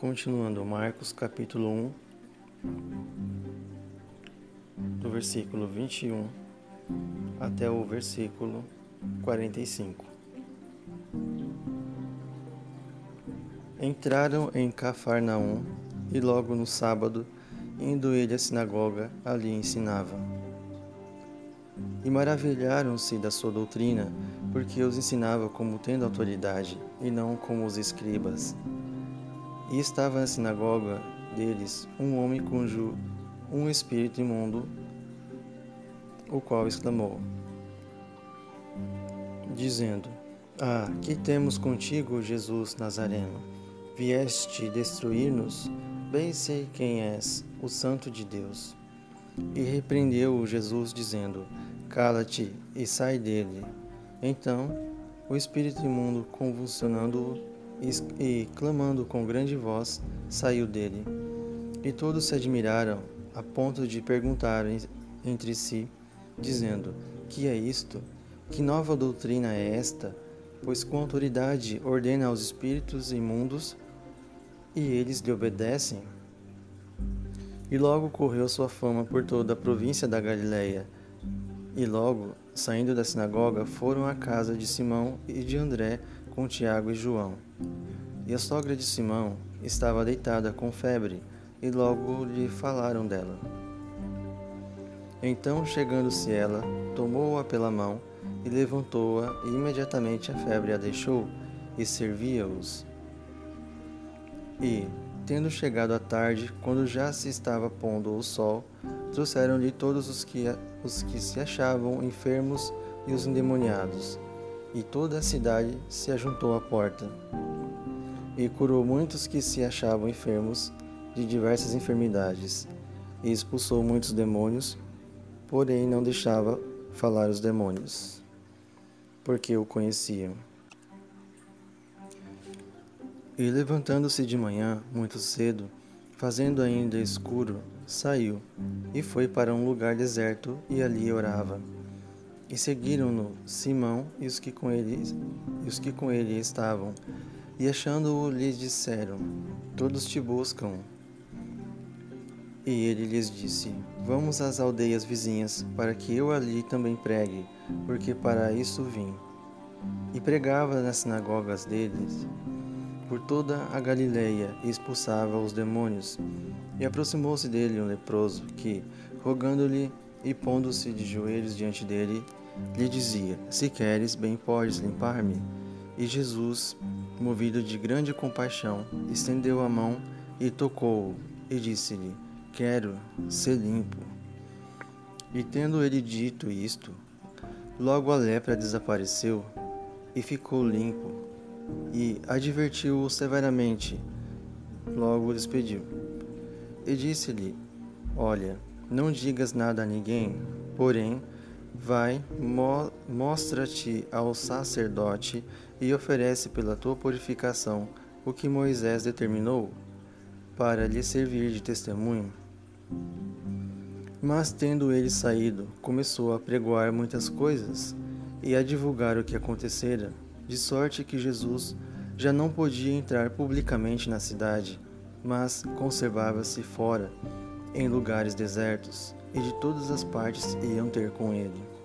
Continuando, Marcos capítulo 1, do versículo 21 até o versículo 45. Entraram em Cafarnaum e logo no sábado, indo ele à sinagoga, ali ensinava. E maravilharam-se da sua doutrina, porque os ensinava como tendo autoridade, e não como os escribas. E estava na sinagoga deles um homem cujo um espírito imundo, o qual exclamou, dizendo: Ah, que temos contigo, Jesus Nazareno? Vieste destruir-nos? Bem sei quem és, o Santo de Deus. E repreendeu-o Jesus, dizendo: Cala-te e sai dele. Então o espírito imundo, convulsionando-o, e, clamando com grande voz, saiu dele. E todos se admiraram, a ponto de perguntar entre si, dizendo: Que é isto? Que nova doutrina é esta? Pois com autoridade ordena aos espíritos imundos e eles lhe obedecem? E logo correu sua fama por toda a província da Galileia. E logo, saindo da sinagoga, foram à casa de Simão e de André com Tiago e João. E a sogra de Simão estava deitada com febre, e logo lhe falaram dela. Então, chegando-se ela, tomou-a pela mão e levantou-a, e imediatamente a febre a deixou, e servia-os. E, tendo chegado a tarde, quando já se estava pondo o sol, trouxeram-lhe todos os que, os que se achavam enfermos e os endemoniados, e toda a cidade se ajuntou à porta e curou muitos que se achavam enfermos de diversas enfermidades, e expulsou muitos demônios, porém não deixava falar os demônios, porque o conheciam. E levantando-se de manhã, muito cedo, fazendo ainda escuro, saiu e foi para um lugar deserto e ali orava. E seguiram-no Simão e os que com ele, e os que com ele estavam, e achando-o, lhes disseram: Todos te buscam. E ele lhes disse: Vamos às aldeias vizinhas, para que eu ali também pregue, porque para isso vim. E pregava nas sinagogas deles, por toda a Galileia, e expulsava os demônios. E aproximou-se dele um leproso, que, rogando-lhe e pondo-se de joelhos diante dele, lhe dizia: Se queres, bem podes limpar-me. E Jesus, movido de grande compaixão, estendeu a mão e tocou-o, e disse-lhe: Quero ser limpo. E tendo ele dito isto, logo a lepra desapareceu e ficou limpo, e advertiu-o severamente. Logo o despediu. E disse-lhe: Olha, não digas nada a ninguém, porém, Vai, mo mostra-te ao sacerdote e oferece pela tua purificação o que Moisés determinou, para lhe servir de testemunho. Mas tendo ele saído, começou a pregoar muitas coisas e a divulgar o que acontecera, de sorte que Jesus já não podia entrar publicamente na cidade, mas conservava-se fora, em lugares desertos e de todas as partes iam ter com ele.